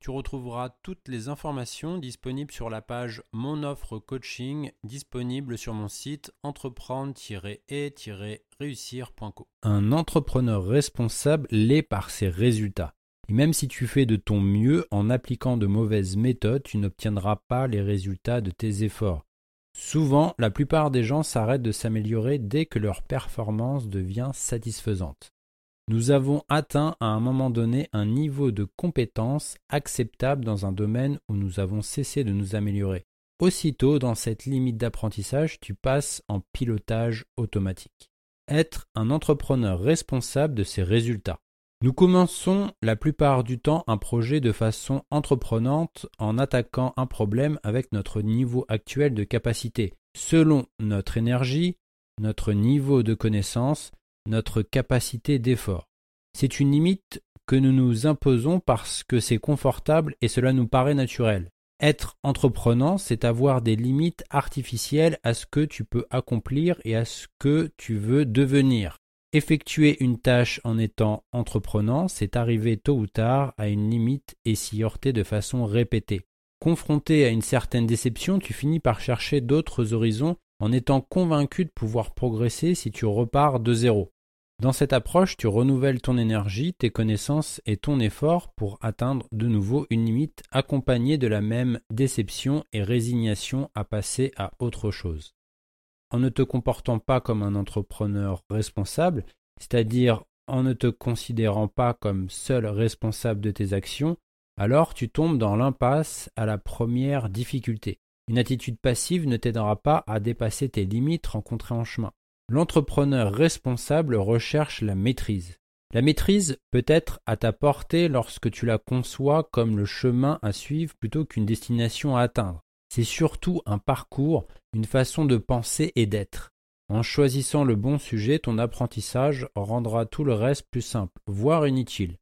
Tu retrouveras toutes les informations disponibles sur la page Mon offre coaching disponible sur mon site entreprendre-et-réussir.co. Un entrepreneur responsable l'est par ses résultats. Et même si tu fais de ton mieux en appliquant de mauvaises méthodes, tu n'obtiendras pas les résultats de tes efforts. Souvent, la plupart des gens s'arrêtent de s'améliorer dès que leur performance devient satisfaisante. Nous avons atteint à un moment donné un niveau de compétence acceptable dans un domaine où nous avons cessé de nous améliorer. Aussitôt, dans cette limite d'apprentissage, tu passes en pilotage automatique. Être un entrepreneur responsable de ses résultats. Nous commençons la plupart du temps un projet de façon entreprenante en attaquant un problème avec notre niveau actuel de capacité, selon notre énergie, notre niveau de connaissance, notre capacité d'effort. C'est une limite que nous nous imposons parce que c'est confortable et cela nous paraît naturel. Être entreprenant, c'est avoir des limites artificielles à ce que tu peux accomplir et à ce que tu veux devenir. Effectuer une tâche en étant entreprenant, c'est arriver tôt ou tard à une limite et s'y heurter de façon répétée. Confronté à une certaine déception, tu finis par chercher d'autres horizons en étant convaincu de pouvoir progresser si tu repars de zéro. Dans cette approche, tu renouvelles ton énergie, tes connaissances et ton effort pour atteindre de nouveau une limite accompagnée de la même déception et résignation à passer à autre chose. En ne te comportant pas comme un entrepreneur responsable, c'est-à-dire en ne te considérant pas comme seul responsable de tes actions, alors tu tombes dans l'impasse à la première difficulté. Une attitude passive ne t'aidera pas à dépasser tes limites rencontrées en chemin. L'entrepreneur responsable recherche la maîtrise. La maîtrise peut être à ta portée lorsque tu la conçois comme le chemin à suivre plutôt qu'une destination à atteindre. C'est surtout un parcours, une façon de penser et d'être. En choisissant le bon sujet, ton apprentissage rendra tout le reste plus simple, voire inutile.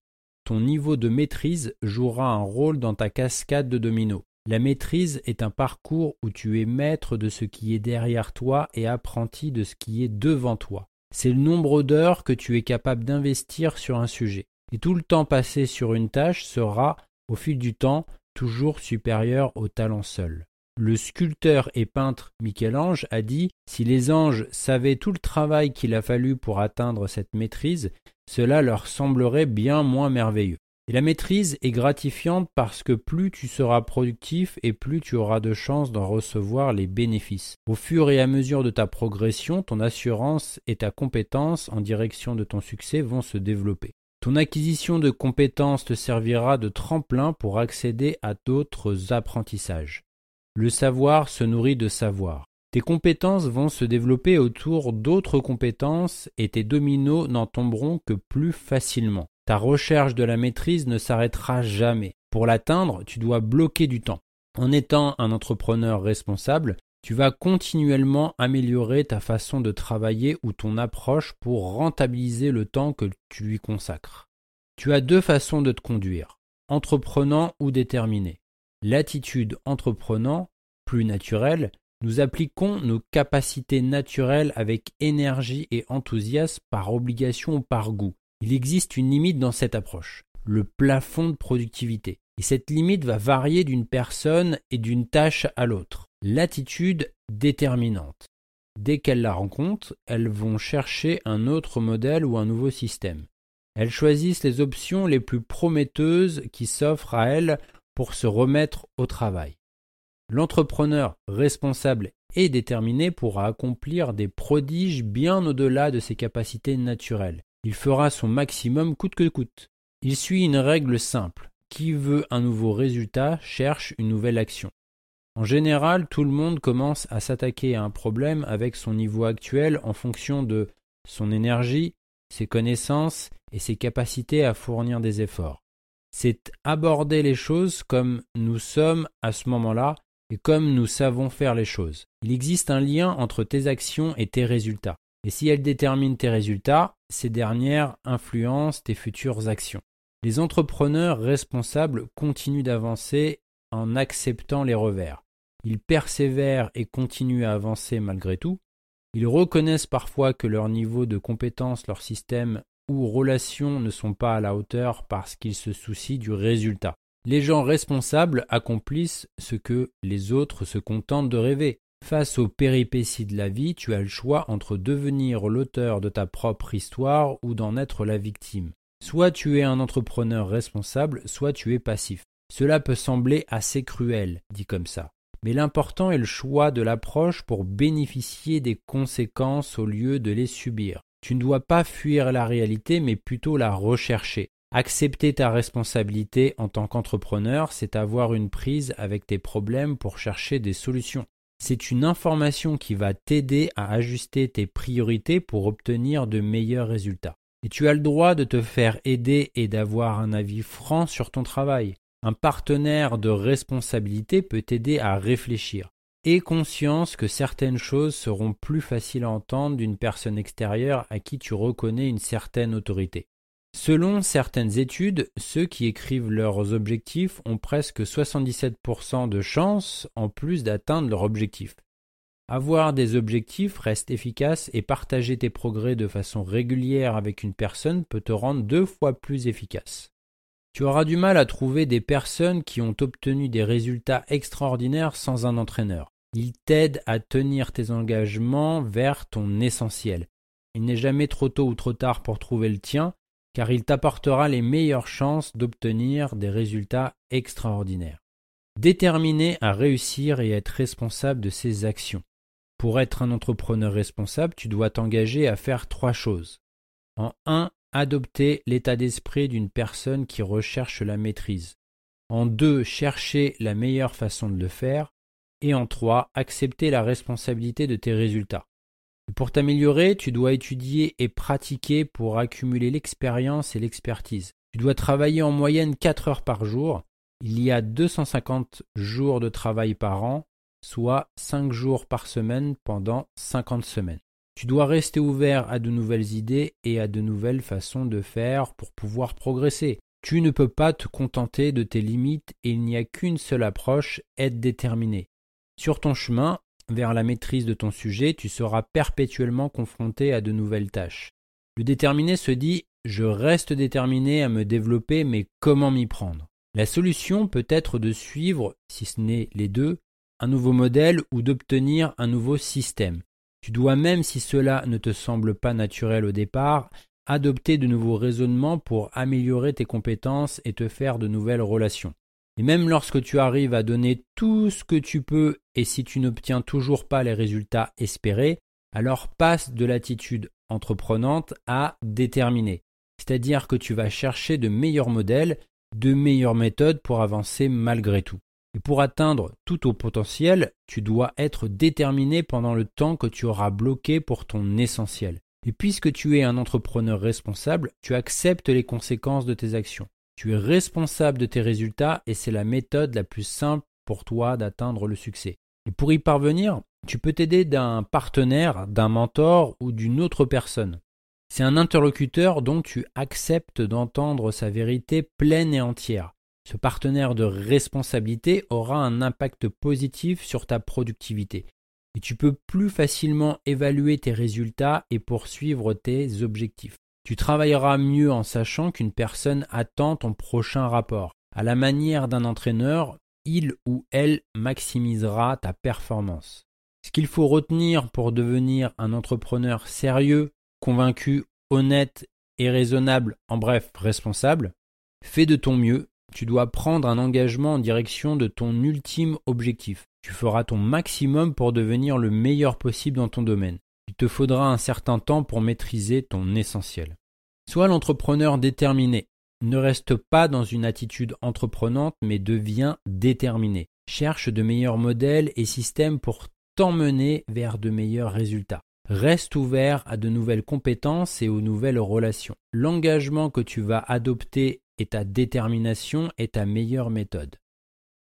Ton niveau de maîtrise jouera un rôle dans ta cascade de dominos. La maîtrise est un parcours où tu es maître de ce qui est derrière toi et apprenti de ce qui est devant toi. C'est le nombre d'heures que tu es capable d'investir sur un sujet. Et tout le temps passé sur une tâche sera, au fil du temps, toujours supérieur au talent seul. Le sculpteur et peintre Michel-Ange a dit Si les anges savaient tout le travail qu'il a fallu pour atteindre cette maîtrise, cela leur semblerait bien moins merveilleux. Et la maîtrise est gratifiante parce que plus tu seras productif et plus tu auras de chances d'en recevoir les bénéfices. Au fur et à mesure de ta progression, ton assurance et ta compétence en direction de ton succès vont se développer. Ton acquisition de compétences te servira de tremplin pour accéder à d'autres apprentissages. Le savoir se nourrit de savoir. Tes compétences vont se développer autour d'autres compétences et tes dominos n'en tomberont que plus facilement. Ta recherche de la maîtrise ne s'arrêtera jamais. Pour l'atteindre, tu dois bloquer du temps. En étant un entrepreneur responsable, tu vas continuellement améliorer ta façon de travailler ou ton approche pour rentabiliser le temps que tu lui consacres. Tu as deux façons de te conduire, entreprenant ou déterminé. L'attitude entreprenant, plus naturelle, nous appliquons nos capacités naturelles avec énergie et enthousiasme par obligation ou par goût. Il existe une limite dans cette approche, le plafond de productivité. Et cette limite va varier d'une personne et d'une tâche à l'autre. L'attitude déterminante. Dès qu'elles la rencontrent, elles vont chercher un autre modèle ou un nouveau système. Elles choisissent les options les plus prometteuses qui s'offrent à elles pour se remettre au travail. L'entrepreneur responsable et déterminé pourra accomplir des prodiges bien au-delà de ses capacités naturelles. Il fera son maximum coûte que coûte. Il suit une règle simple. Qui veut un nouveau résultat cherche une nouvelle action. En général, tout le monde commence à s'attaquer à un problème avec son niveau actuel en fonction de son énergie, ses connaissances et ses capacités à fournir des efforts. C'est aborder les choses comme nous sommes à ce moment-là et comme nous savons faire les choses. Il existe un lien entre tes actions et tes résultats. Et si elles déterminent tes résultats, ces dernières influencent tes futures actions. Les entrepreneurs responsables continuent d'avancer en acceptant les revers. Ils persévèrent et continuent à avancer malgré tout. Ils reconnaissent parfois que leur niveau de compétence, leur système ou relations ne sont pas à la hauteur parce qu'ils se soucient du résultat. Les gens responsables accomplissent ce que les autres se contentent de rêver. Face aux péripéties de la vie, tu as le choix entre devenir l'auteur de ta propre histoire ou d'en être la victime. Soit tu es un entrepreneur responsable, soit tu es passif. Cela peut sembler assez cruel, dit comme ça. Mais l'important est le choix de l'approche pour bénéficier des conséquences au lieu de les subir. Tu ne dois pas fuir la réalité, mais plutôt la rechercher. Accepter ta responsabilité en tant qu'entrepreneur, c'est avoir une prise avec tes problèmes pour chercher des solutions. C'est une information qui va t'aider à ajuster tes priorités pour obtenir de meilleurs résultats. Et tu as le droit de te faire aider et d'avoir un avis franc sur ton travail. Un partenaire de responsabilité peut t'aider à réfléchir. Aie conscience que certaines choses seront plus faciles à entendre d'une personne extérieure à qui tu reconnais une certaine autorité. Selon certaines études, ceux qui écrivent leurs objectifs ont presque 77% de chances en plus d'atteindre leur objectif. Avoir des objectifs reste efficace et partager tes progrès de façon régulière avec une personne peut te rendre deux fois plus efficace. Tu auras du mal à trouver des personnes qui ont obtenu des résultats extraordinaires sans un entraîneur. Il t'aide à tenir tes engagements vers ton essentiel. Il n'est jamais trop tôt ou trop tard pour trouver le tien, car il t'apportera les meilleures chances d'obtenir des résultats extraordinaires. Déterminé à réussir et être responsable de ses actions. Pour être un entrepreneur responsable, tu dois t'engager à faire trois choses. En un, adopter l'état d'esprit d'une personne qui recherche la maîtrise. En deux, chercher la meilleure façon de le faire. Et en trois, accepter la responsabilité de tes résultats. Pour t'améliorer, tu dois étudier et pratiquer pour accumuler l'expérience et l'expertise. Tu dois travailler en moyenne 4 heures par jour. Il y a 250 jours de travail par an soit 5 jours par semaine pendant 50 semaines. Tu dois rester ouvert à de nouvelles idées et à de nouvelles façons de faire pour pouvoir progresser. Tu ne peux pas te contenter de tes limites et il n'y a qu'une seule approche, être déterminé. Sur ton chemin vers la maîtrise de ton sujet, tu seras perpétuellement confronté à de nouvelles tâches. Le déterminé se dit je reste déterminé à me développer, mais comment m'y prendre? La solution peut être de suivre, si ce n'est les deux, un nouveau modèle ou d'obtenir un nouveau système. Tu dois même, si cela ne te semble pas naturel au départ, adopter de nouveaux raisonnements pour améliorer tes compétences et te faire de nouvelles relations. Et même lorsque tu arrives à donner tout ce que tu peux et si tu n'obtiens toujours pas les résultats espérés, alors passe de l'attitude entreprenante à déterminée. C'est-à-dire que tu vas chercher de meilleurs modèles, de meilleures méthodes pour avancer malgré tout. Et pour atteindre tout ton potentiel, tu dois être déterminé pendant le temps que tu auras bloqué pour ton essentiel. Et puisque tu es un entrepreneur responsable, tu acceptes les conséquences de tes actions. Tu es responsable de tes résultats et c'est la méthode la plus simple pour toi d'atteindre le succès. Et pour y parvenir, tu peux t'aider d'un partenaire, d'un mentor ou d'une autre personne. C'est un interlocuteur dont tu acceptes d'entendre sa vérité pleine et entière. Ce partenaire de responsabilité aura un impact positif sur ta productivité et tu peux plus facilement évaluer tes résultats et poursuivre tes objectifs. Tu travailleras mieux en sachant qu'une personne attend ton prochain rapport. À la manière d'un entraîneur, il ou elle maximisera ta performance. Ce qu'il faut retenir pour devenir un entrepreneur sérieux, convaincu, honnête et raisonnable, en bref responsable, fais de ton mieux Tu dois prendre un engagement en direction de ton ultime objectif. Tu feras ton maximum pour devenir le meilleur possible dans ton domaine. Il te faudra un certain temps pour maîtriser ton essentiel. Sois l'entrepreneur déterminé. Ne reste pas dans une attitude entreprenante, mais deviens déterminé. Cherche de meilleurs modèles et systèmes pour t'emmener vers de meilleurs résultats. Reste ouvert à de nouvelles compétences et aux nouvelles relations. L'engagement que tu vas adopter et ta détermination est ta meilleure méthode.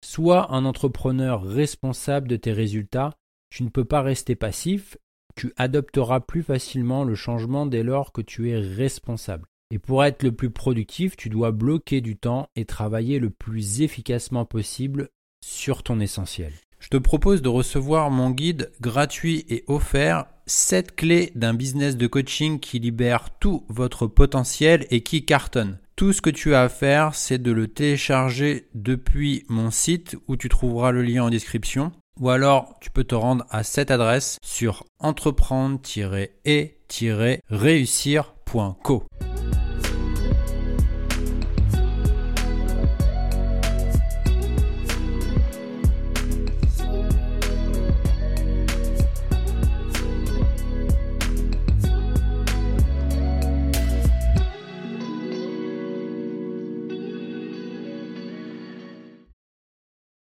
Sois un entrepreneur responsable de tes résultats. Tu ne peux pas rester passif. Tu adopteras plus facilement le changement dès lors que tu es responsable. Et pour être le plus productif, tu dois bloquer du temps et travailler le plus efficacement possible sur ton essentiel. Je te propose de recevoir mon guide gratuit et offert 7 clés d'un business de coaching qui libère tout votre potentiel et qui cartonne. Tout ce que tu as à faire, c'est de le télécharger depuis mon site où tu trouveras le lien en description. Ou alors, tu peux te rendre à cette adresse sur entreprendre-et-réussir.co.